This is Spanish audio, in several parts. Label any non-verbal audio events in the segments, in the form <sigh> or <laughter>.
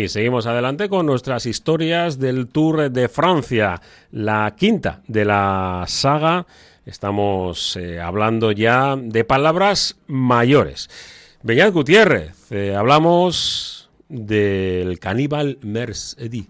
Y seguimos adelante con nuestras historias del Tour de Francia, la quinta de la saga. Estamos eh, hablando ya de palabras mayores. Beñat Gutiérrez, eh, hablamos del caníbal Mercedes.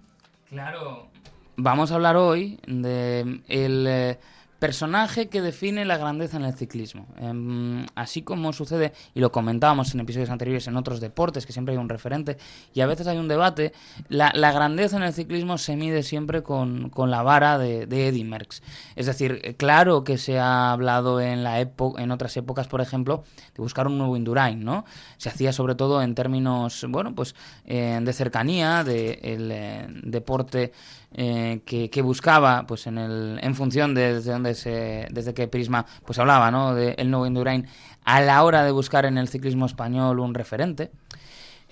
Claro, vamos a hablar hoy de el eh, personaje que define la grandeza en el ciclismo. Em, así como sucede, y lo comentábamos en episodios anteriores en otros deportes, que siempre hay un referente y a veces hay un debate, la, grandeza en el ciclismo se mide siempre con, la vara de, de, Eddy Merckx. Es decir, claro que se ha hablado en, la en otras épocas, por ejemplo, de buscar un nuevo Indurain, ¿no? Se hacía sobre todo en términos, bueno, pues eh, de cercanía, de eh, deporte eh, que, buscaba, pues en, el, en función de desde, donde se, desde que Prisma pues hablaba, ¿no? Del nuevo Indurain, a la hora de buscar en el ciclismo español un referente.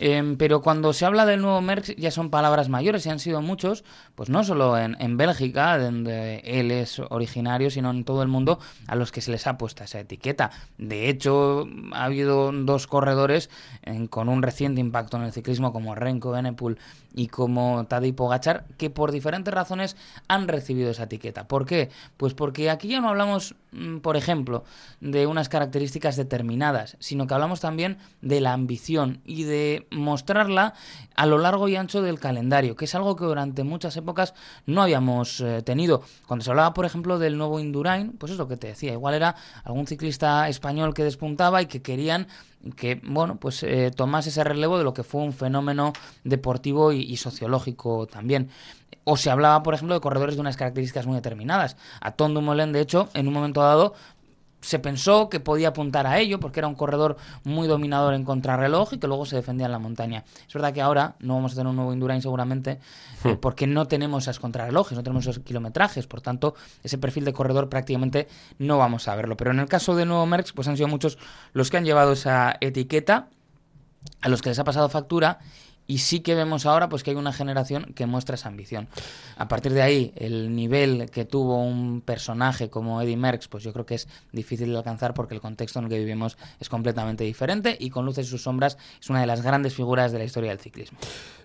Em, pero cuando se habla del nuevo Merckx ya son palabras mayores y han sido muchos, pues no solo en, en, Bélgica, donde él es originario, sino en todo el mundo a los que se les ha puesto esa etiqueta. De hecho, ha habido dos corredores con un reciente impacto en el ciclismo como Renko Benepul y como Tadej Pogachar que por diferentes razones han recibido esa etiqueta. ¿Por qué? Pues porque aquí ya no hablamos, por ejemplo, de unas características determinadas, sino que hablamos también de la ambición y de mostrarla a lo largo y ancho del calendario, que es algo que durante muchas épocas no habíamos eh, tenido. Cuando se hablaba, por ejemplo, del nuevo Indurain, pues es lo que te decía, igual era algún ciclista español que despuntaba y que querían que bueno pues eh, tomase ese relevo de lo que fue un fenómeno deportivo y, sociológico también o se hablaba por ejemplo de corredores de unas características muy determinadas a Tom Dumoulin de hecho en un momento dado se pensó que podía apuntar a ello porque era un corredor muy dominador en contrarreloj y que luego se defendía en la montaña. Es verdad que ahora no vamos a tener un nuevo Indurain seguramente eh, hmm. porque no tenemos esas contrarrelojes, no tenemos esos kilometrajes, por tanto ese perfil de corredor prácticamente no vamos a verlo. Pero en el caso de Nuevo Merckx pues han sido muchos los que han llevado esa etiqueta a los que les ha pasado factura y sí que vemos ahora pues que hay una generación que muestra esa ambición. A partir de ahí, el nivel que tuvo un personaje como Eddie Merckx, pues yo creo que es difícil de alcanzar porque el contexto en el que vivimos es completamente diferente y con luces y sus sombras es una de las grandes figuras de la historia del ciclismo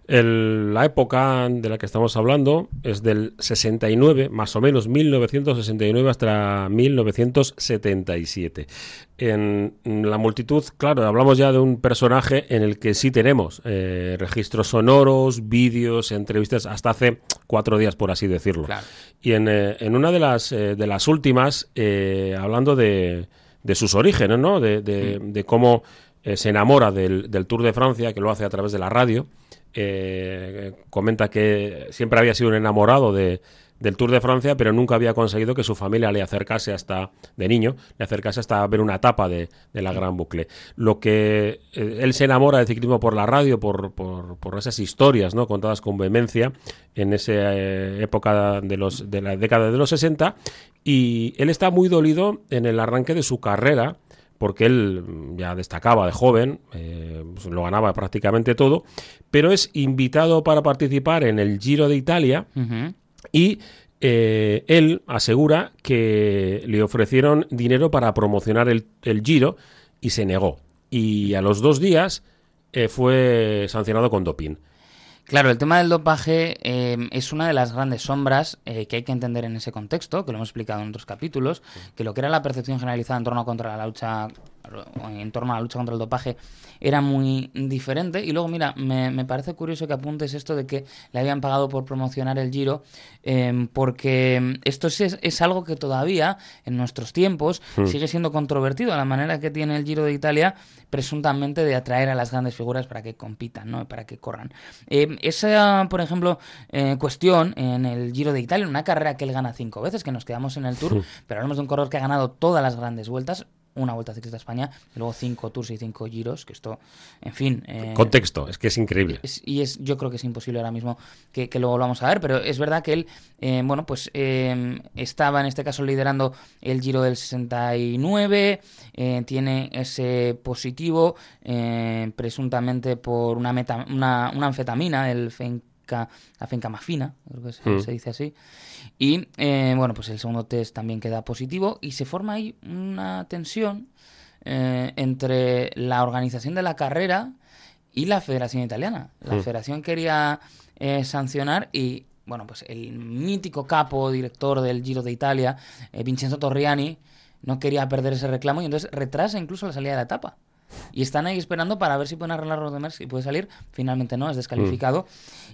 la época de la que estamos hablando es del 69, más o menos 1969 hasta 1977. En la multitud, claro, hablamos ya de un personaje en el que sí tenemos eh, registros sonoros, vídeos, entrevistas, hasta hace cuatro días, por así decirlo. Y en, eh, en, una de las, eh, de las últimas, hablando de, de, sus orígenes, ¿no? De, de, mm. de cómo se enamora del, del Tour de Francia, que lo hace a través de la radio eh, comenta que siempre había sido un enamorado de, del Tour de Francia, pero nunca había conseguido que su familia le acercase hasta, de niño, le acercase hasta ver una etapa de, la Gran Bucle. Lo que eh, él se enamora del ciclismo por la radio, por, por, esas historias, ¿no? Contadas con vehemencia en esa eh, época de, los, de la década de los 60, y él está muy dolido en el arranque de su carrera, porque él ya destacaba de joven, eh, pues lo ganaba prácticamente todo, pero es invitado para participar en el Giro de Italia y eh, él asegura que le ofrecieron dinero para promocionar el, Giro y se negó. Y a los dos días eh, fue sancionado con doping. Claro, el tema del dopaje eh, es una de las grandes sombras eh, que hay que entender en ese contexto, que lo hemos explicado en otros capítulos, que lo que era la percepción generalizada en torno a contra la lucha en torno a la lucha contra el dopaje era muy diferente. Y luego, mira, me, parece curioso que apuntes esto de que le habían pagado por promocionar el Giro, em, porque esto es, es, algo que todavía, en nuestros tiempos, hmm. sigue siendo controvertido, la manera que tiene el Giro de Italia, presuntamente de atraer a las grandes figuras para que compitan, ¿no? para que corran. Em, esa, por ejemplo, eh, cuestión en el Giro de Italia, una carrera que él gana cinco veces, que nos quedamos en el Tour, hmm. pero hablamos de un corredor que ha ganado todas las grandes vueltas, una Vuelta Ciclista a España, y luego cinco Tours y cinco Giros, que esto, en fin... Eh, Contexto, es que es increíble. y es, yo creo que es imposible ahora mismo que, luego lo vamos a ver, pero es verdad que él, eh, bueno, pues eh, estaba en este caso liderando el Giro del 69, tiene ese positivo, presuntamente por una, meta, una, una anfetamina, el la fencamafina, creo que se mm. dice así, y eh, bueno, pues el segundo test también queda positivo y se forma ahí una tensión eh, entre la organización de la carrera y la Federación Italiana. La Mm. Federación quería eh, sancionar y, bueno, pues el mítico capo director del Giro de Italia, eh, Vincenzo Torriani, no quería perder ese reclamo y entonces retrasa incluso la salida de la etapa. Y están ahí esperando para ver si pueden arreglar los demás y puede salir. Finalmente no, es descalificado.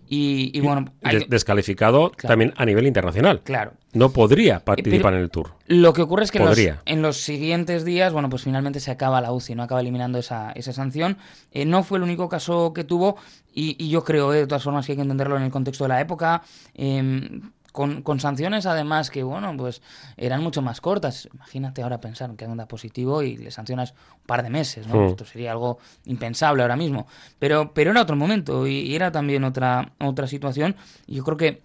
Y, y bueno, hay- descalificado Claro. también a nivel internacional. claro. No podría participar pero- en el Tour. Lo que ocurre es que en los, Podría. en los siguientes días, bueno, pues finalmente se acaba la UCI, no acaba eliminando esa, esa sanción. Eh, no fue el único caso que tuvo y, y yo creo, eh, de todas formas, que hay que entenderlo en el contexto de la época. eh, con, con sanciones, además, que, bueno, pues eran mucho más cortas. Imagínate ahora pensar que anda positivo y le sancionas un par de meses, ¿no? Mm. Esto sería algo impensable ahora mismo. Pero, pero era otro momento y, y era también otra, otra situación. Y yo creo que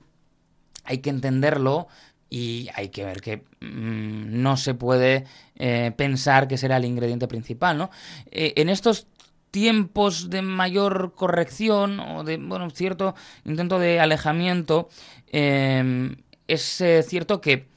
hay que entenderlo y hay que ver que mm, no se puede eh, pensar que será el ingrediente principal, ¿no? Eh, en estos tiempos de mayor corrección o de, bueno, cierto intento de alejamiento, eh, es eh, cierto que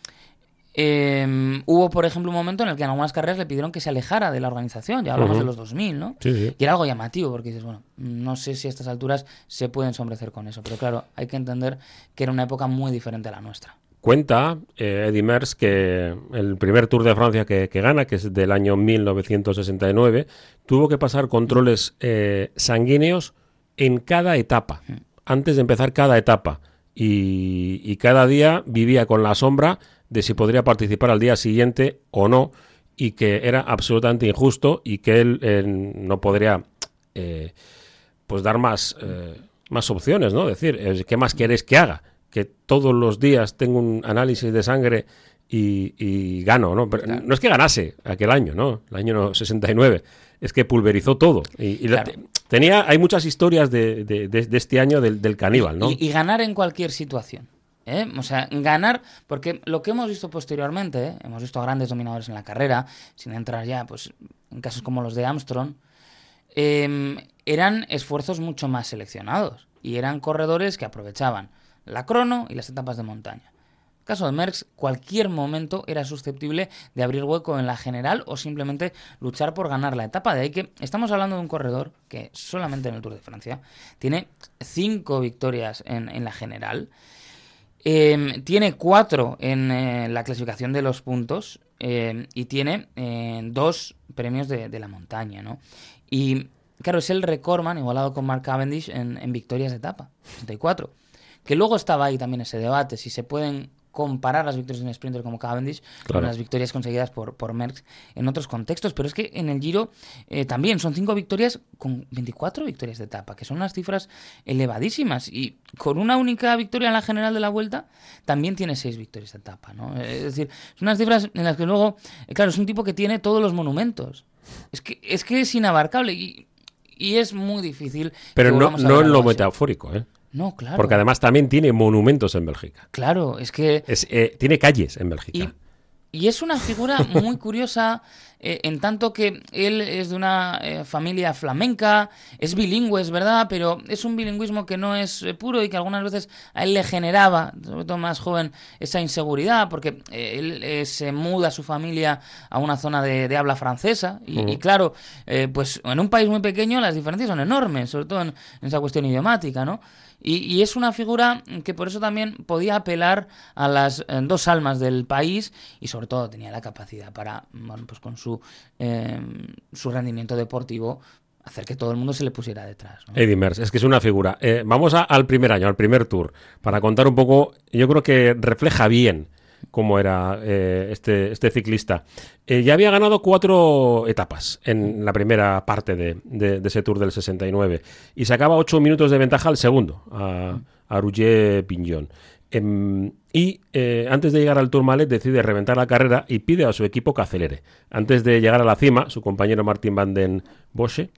eh, hubo, por ejemplo, un momento en el que en algunas carreras le pidieron que se alejara de la organización, ya hablamos de los 2000, ¿no? Sí, sí. Y era algo llamativo, porque dices, bueno, no sé si a estas alturas se pueden sombrecer con eso, pero claro, hay que entender que era una época muy diferente a la nuestra. Cuenta eh, Eddy Merckx que el primer Tour de Francia que, que gana, que es del año 1969, tuvo que pasar controles eh, sanguíneos en cada etapa, antes de empezar cada etapa. Y, y cada día vivía con la sombra de si podría participar al día siguiente o no, y que era absolutamente injusto y que él eh, no podría eh, pues dar más, más opciones, ¿no? Decir, eh, ¿qué más queréis que haga? Que todos los días tengo un análisis de sangre y, y gano, ¿no? Pero no es que ganase aquel año, ¿no? El año 69. Es que pulverizó todo. Y, tenía, hay muchas historias de, de- de- de este año del, del caníbal, ¿no? Y, y ganar en cualquier situación. ¿eh? O sea, ganar, porque lo que hemos visto posteriormente, ¿eh? hemos visto a grandes dominadores en la carrera, sin entrar ya pues, en casos como los de Armstrong, eh, eran esfuerzos mucho más seleccionados y eran corredores que aprovechaban la crono y las etapas de montaña. Caso de Merckx, cualquier momento era susceptible de abrir hueco en la general o simplemente luchar por ganar la etapa. De ahí que estamos hablando de un corredor que solamente en el Tour de Francia tiene cinco victorias en, la general. Eh, tiene cuatro en eh, la clasificación de los puntos eh, y tiene eh, dos premios de, de la montaña, ¿no? Y claro, es el recordman igualado con Mark Cavendish en, en victorias de etapa, 64. Que luego estaba ahí también ese debate, si se pueden comparar las victorias de un sprinter como Cavendish Claro. con las victorias conseguidas por, por Merckx en otros contextos. Pero es que en el Giro eh, también son cinco victorias con 24 victorias de etapa, que son unas cifras elevadísimas. Y con una única victoria en la general de la vuelta, también tiene seis victorias de etapa. ¿no? Es decir, son unas cifras en las que luego, eh, claro, es un tipo que tiene todos los monumentos. Es que es, que es inabarcable y, y es muy difícil. Pero no, no en lo así. metafórico, ¿eh? No, claro. Porque además también tiene monumentos en Bélgica. Claro, es que Es, eh, tiene calles en Bélgica. Y, y es una figura muy <laughs> curiosa eh, en tanto que él es de una eh, familia flamenca, es bilingüe, es verdad, pero es un bilingüismo que no es eh, puro y que algunas veces a él le generaba, sobre todo más joven, esa inseguridad, porque eh, él eh, se muda su familia a una zona de, de habla francesa y, y claro, eh, pues en un país muy pequeño las diferencias son enormes, sobre todo en, en esa cuestión idiomática, ¿no? Y, y es una figura que por eso también podía apelar a las dos almas del país y sobre todo tenía la capacidad para, pues con su, eh, su rendimiento deportivo, hacer que todo el mundo se le pusiera detrás. ¿no? Eddie es que es una figura. Eh, vamos al primer año, al primer tour, para contar un poco, yo creo que refleja bien cómo era eh, este, este ciclista. Eh, ya había ganado cuatro etapas en la primera parte de, de- ese tour del 69 y sacaba ocho minutos de ventaja al segundo, a, a. Em, y eh, antes de llegar al Tourmalet decide reventar la carrera y pide a su equipo que acelere. Antes de llegar a la cima, su compañero Martin van den Bosche,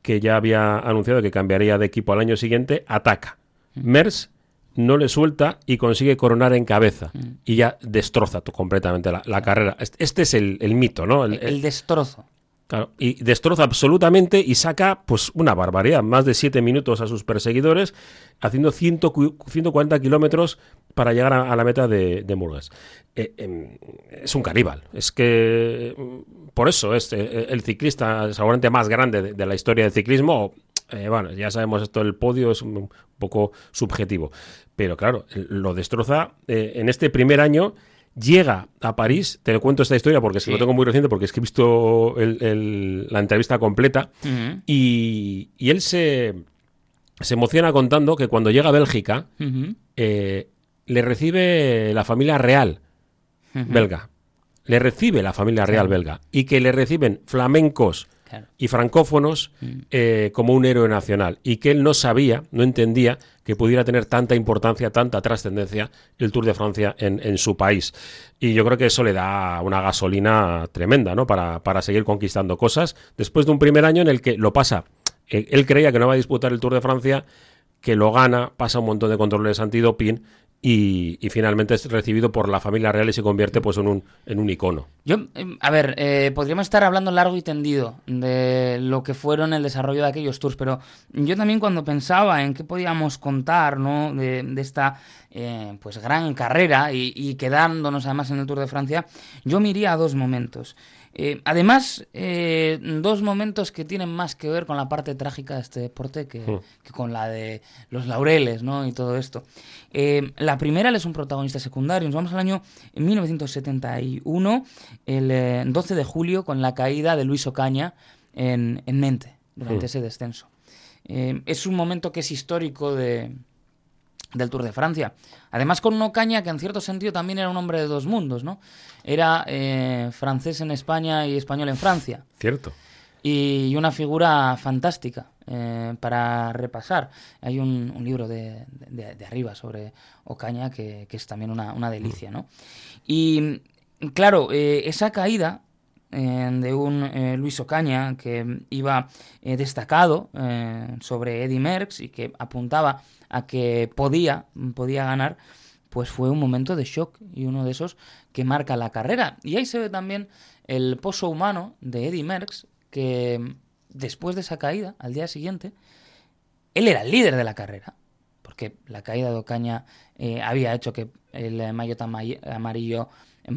que ya había anunciado que cambiaría de equipo al año siguiente, ataca. Mers no le suelta y consigue coronar en cabeza. Y ya destroza completamente la, la carrera. Este, este es el, el mito, ¿no? El- El, el destrozo. Claro, y destroza absolutamente y saca pues una barbaridad, más de siete minutos a sus perseguidores, haciendo 100 cu- 140 kilómetros para llegar a, la meta de, de Murgas. Eh, em, es un caníbal, es que mm, por eso es eh, el ciclista seguramente más grande de, la historia del ciclismo, eh, bueno, ya sabemos esto, el podio es un poco subjetivo. Pero claro, lo destroza eh, en este primer año llega a París, te cuento esta historia porque se lo tengo muy reciente, porque es que he visto la entrevista completa, y, él se, se, emociona contando que cuando llega a Bélgica, eh, le recibe la familia real belga. Le recibe la familia real belga. Y que le reciben flamencos y francófonos mm. eh, como un héroe nacional y que él no sabía, no entendía que pudiera tener tanta importancia, tanta trascendencia el Tour de Francia en, su país. Y yo creo que eso le da una gasolina tremenda ¿no? para, para seguir conquistando cosas después de un primer año en el que lo pasa. Él, él creía que no va a disputar el Tour de Francia que lo gana, pasa un montón de controles antidoping y, finalmente es recibido por la familia real y se convierte pues en un, en un icono. Yo, em, a ver, eh, podríamos estar hablando largo y tendido de lo que fueron el desarrollo de aquellos tours, pero yo también cuando pensaba en qué podíamos contar ¿no? de, esta eh, pues gran carrera y, quedándonos además en el Tour de Francia, yo me iría a dos momentos. Eh, además, eh, dos momentos que tienen más que ver con la parte trágica de este deporte que, hmm. con la de los laureles ¿no? y todo esto. Eh, la primera, él es un protagonista secundario. Nos vamos al año 1971, el 12 de julio, con la caída de Luis Ocaña en, en Mente, durante hmm. ese descenso. es un momento que es histórico de, del Tour de Francia. Además con Ocaña que en cierto sentido también era un hombre de dos mundos, ¿no? Era eh, francés en España y español en Francia. Cierto. Y una figura fantástica eh, para repasar. Hay un, libro de, arriba sobre Ocaña que, es también una, delicia, ¿no? Y claro, eh, esa caída de un Luis Ocaña que iba destacado sobre Eddie Merckx y que apuntaba a que podía, podía ganar, pues fue un momento de shock y uno de esos que marca la carrera. Y ahí se ve también el pozo humano de Eddie Merckx, que después de esa caída, al día siguiente, él era el líder de la carrera, porque la caída de Ocaña eh, había hecho que el maillot amarillo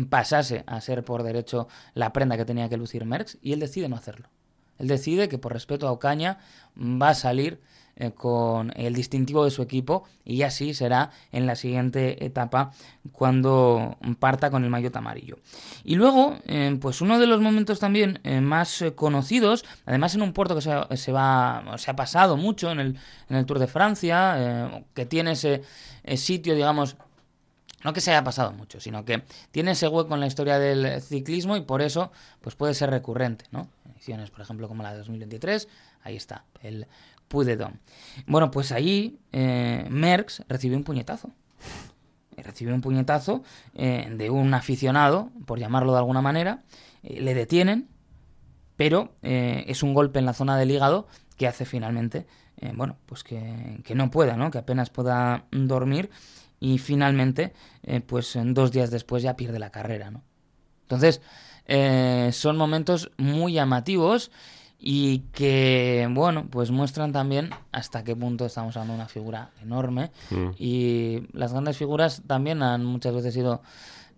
pasase a ser por derecho la prenda que tenía que lucir Merckx, y él decide no hacerlo. Él decide que por respeto a Ocaña va a salir eh, con el distintivo de su equipo y así será en la siguiente etapa cuando parta con el maillot amarillo. Y luego, eh, pues uno de los momentos también eh, más conocidos, además en un puerto que se, va, se ha pasado mucho en el, en el Tour de Francia, que tiene ese sitio, digamos, no que se haya pasado mucho, sino que tiene ese hueco en la historia del ciclismo y por eso pues puede ser recurrente, ¿no? Ediciones, por ejemplo, como la de 2023, ahí está, el Pudedón. Bueno, pues ahí eh, Merckx recibió un puñetazo. Recibió un puñetazo eh, de un aficionado, por llamarlo de alguna manera. Eh, le detienen, pero eh, es un golpe en la zona del hígado que hace finalmente, bueno, pues que, que, no pueda, ¿no? Que apenas pueda dormir y finalmente, pues dos días después ya pierde la carrera, ¿no? Entonces, son momentos muy llamativos y que, bueno, pues muestran también hasta qué punto estamos hablando de una figura enorme mm. y las grandes figuras también han muchas veces sido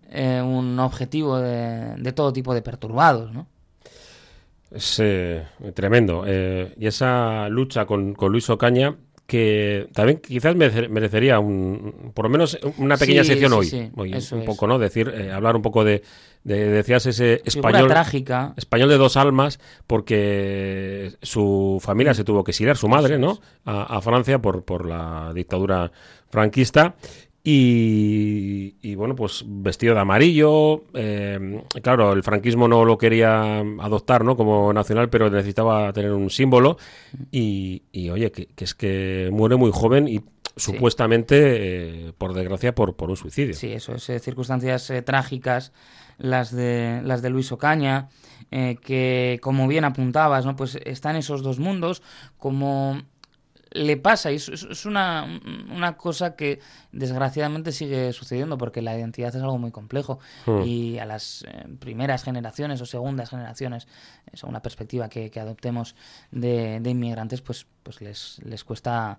eh, un objetivo de, todo tipo de perturbados, ¿no? Es eh, tremendo. Eh, y esa lucha con, con Luis Ocaña que también quizás merecería un, por lo menos una pequeña sección hoy, un poco, ¿no? Decir, eh, hablar un poco de, decías ese español trágica. español de dos almas, porque su familia se tuvo que exiliar, su madre, ¿no? A, a Francia por, por la dictadura franquista y, bueno, pues vestido de amarillo. Eh, claro, el franquismo no lo quería adoptar ¿no? como nacional, pero necesitaba tener un símbolo. Y, oye, que, es que muere muy joven y supuestamente, eh, por desgracia, por, por un suicidio. Sí, eso es. Eh, circunstancias trágicas, las de, las de Luis Ocaña, que como bien apuntabas, ¿no? pues están esos dos mundos, como le pasa y es, una, cosa que desgraciadamente sigue sucediendo porque la identidad es algo muy complejo hmm. y a las eh, primeras generaciones o segundas generaciones, es una perspectiva que, adoptemos de, inmigrantes, pues, pues les, les cuesta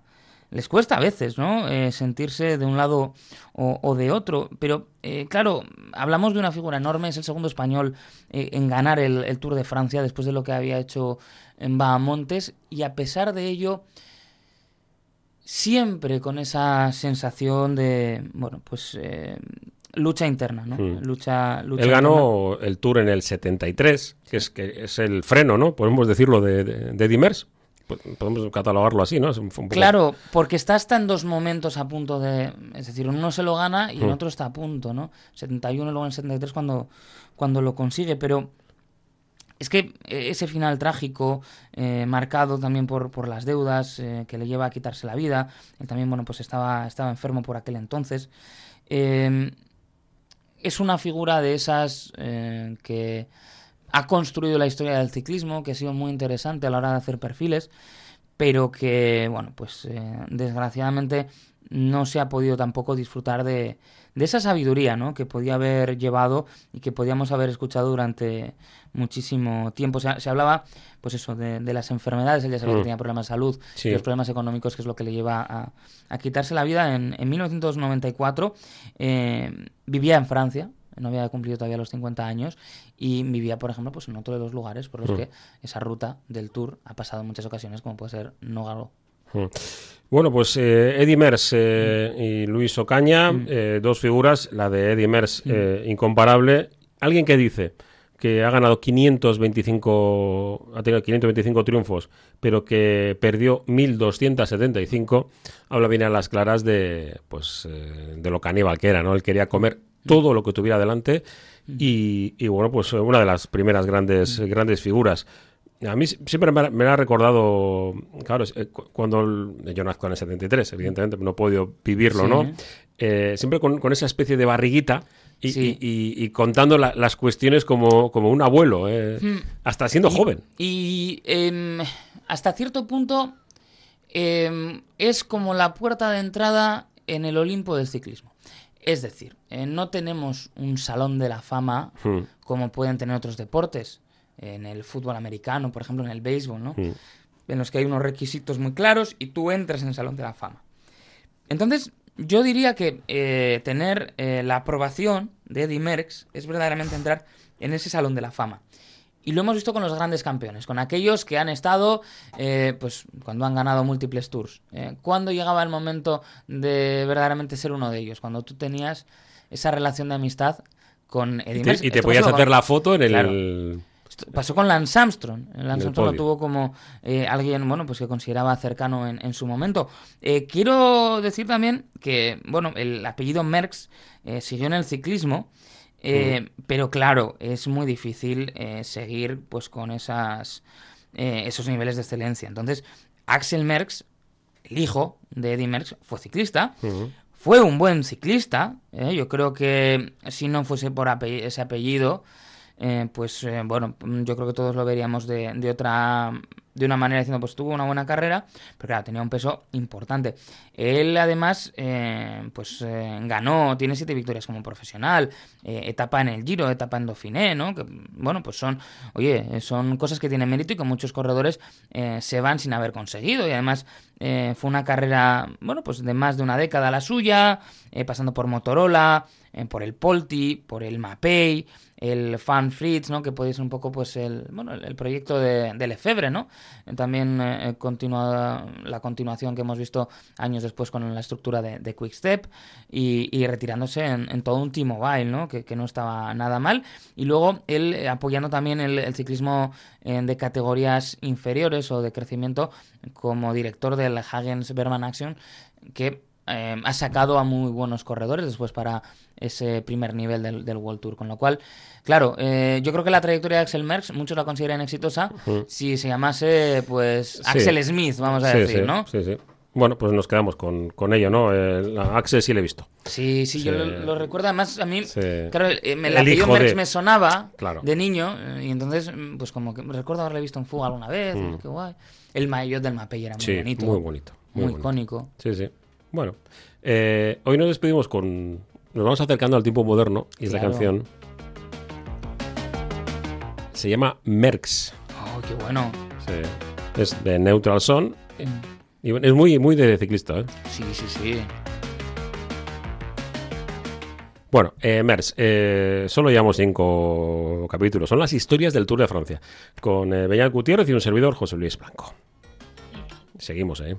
les cuesta a veces, ¿no? Eh, sentirse de un lado o, de otro. Pero, eh, claro, hablamos de una figura enorme, es el segundo español eh, en ganar el, Tour de Francia después de lo que había hecho en Bahamontes, y a pesar de ello, siempre con esa sensación de, bueno, pues lucha interna, ¿no? Hmm. Lucha, lucha Él ganó el Tour en el 73, que es, que es el freno, ¿no? Podemos decirlo de, de, de Dimers. Podemos catalogarlo así, ¿no? Claro, porque está hasta en dos momentos a punto de... Es decir, uno se lo gana y en hmm. otro está a punto, ¿no? 71 y luego en 73 cuando, cuando lo consigue, pero es que ese final trágico, eh, marcado también por, por las deudas eh, que le lleva a quitarse la vida, él también, bueno, pues estaba, estaba enfermo por aquel entonces, eh, es una figura de esas que ha construido la historia del ciclismo, que ha sido muy interesante a la hora de hacer perfiles, pero que, bueno, pues eh, desgraciadamente no se ha podido tampoco disfrutar de, de esa sabiduría ¿no? que podía haber llevado y que podíamos haber escuchado durante muchísimo tiempo. Se, se hablaba, pues eso, de, las enfermedades, él ya sabía que mm. tenía problemas de salud y los problemas económicos, que es lo que le lleva a, a quitarse la vida. En, en 1994 eh, vivía en Francia, no había cumplido todavía los 50 años y vivía, por ejemplo, pues en otro de los lugares por los mm. que esa ruta del tour ha pasado en muchas ocasiones, como puede ser Nogaro. Mm. Bueno, pues eh, Eddie Mers eh, y Luis Ocaña, mm. eh, dos figuras, la de Eddie Mers incomparable. Alguien que dice que ha ganado 525, ha tenido 525 triunfos, pero que perdió 1275, habla bien a las claras de, pues, de lo caníbal que era, ¿no? Él quería comer todo lo que tuviera delante y, bueno, pues una de las primeras grandes, grandes figuras. A mí siempre me, ha recordado, claro, eh, cuando yo nazco en el 73, evidentemente no he podido vivirlo, ¿no? Eh, siempre con, esa especie de barriguita y, contando las cuestiones como, como un abuelo, eh, hmm. hasta siendo joven. Y em, hasta cierto punto em, es como la puerta de entrada en el Olimpo del ciclismo. Es decir, eh, no tenemos un salón de la fama hmm. como pueden tener otros deportes, en el fútbol americano, por ejemplo, en el béisbol, ¿no? En los que hay unos requisitos muy claros y tú entras en el salón de la fama. Entonces, yo diría que eh, tener eh, la aprobación de Eddie Merckx es verdaderamente entrar en ese salón de la fama. Y lo hemos visto con los grandes campeones, con aquellos que han estado, eh, pues, cuando han ganado múltiples tours. Eh, ¿Cuándo llegaba el momento de verdaderamente ser uno de ellos? Cuando tú tenías esa relación de amistad con Eddie Y te, y te podías hacer la foto en el... Pasó con Lance Armstrong. Lance Armstrong lo tuvo como eh, alguien, bueno, pues que consideraba cercano en, en su momento. quiero decir también que, bueno, el apellido Merckx siguió en el ciclismo eh, pero claro, es muy difícil eh, seguir pues con esas, eh, esos niveles de excelencia. Entonces, Axel Merckx, el hijo de Eddie Merckx, fue ciclista. Fue un buen ciclista. Yo creo que si no fuese por ese apellido, pues bueno, yo creo que todos lo veríamos de, de otra de una manera diciendo, pues tuvo una buena carrera, pero claro, tenía un peso importante. Él además, eh, pues eh, ganó, tiene siete victorias como profesional, eh, etapa en el Giro, etapa en Dauphiné, ¿no? Que, bueno, pues son, oye, son cosas que tienen mérito y que muchos corredores se van sin haber conseguido. Y además fue una carrera, bueno, pues de más de una década la suya, pasando por Motorola, por el Polti, por el Mapei, el Fan Fritz, ¿no? Que podéis un poco, pues, el, bueno, el, proyecto de, de Lefebvre, ¿no? También eh, continúa la continuación que hemos visto años después con la estructura de, de Quick Step y, retirándose en, todo un T-Mobile, ¿no? Que, no estaba nada mal. Y luego él eh, apoyando también el, ciclismo eh, de categorías inferiores o de crecimiento como director del Hagens Berman Action, que eh, ha sacado a muy buenos corredores después para ese primer nivel del, World Tour. Con lo cual, claro, eh, yo creo que la trayectoria de Axel Merckx, muchos la consideran exitosa si se llamase, pues, Axel Smith, vamos a decir, ¿no? Sí, sí. Bueno, pues nos quedamos con, con ello, ¿no? El, Axel sí le he visto. Sí, sí, yo lo, recuerdo. Además, a mí, claro, eh, me, el apellido Merckx me sonaba de niño. Y entonces, pues como que recuerdo haberle visto en fuga alguna vez. Mm. Qué guay. El maillot del Mapei era muy bonito. muy bonito. Muy, muy icónico. Sí, sí. Bueno, eh, hoy nos despedimos con. Nos vamos acercando al tiempo moderno y esta canción se llama Merx. Oh, qué bueno. Sí. Es de Neutral Son. Y bueno, es muy, muy de ciclista, ¿eh? Sí, sí, sí. Bueno, eh, eh, solo llevamos cinco capítulos. Son las historias del Tour de Francia, con eh, Beñat Gutiérrez y un servidor, José Luis Blanco. Seguimos, ¿eh?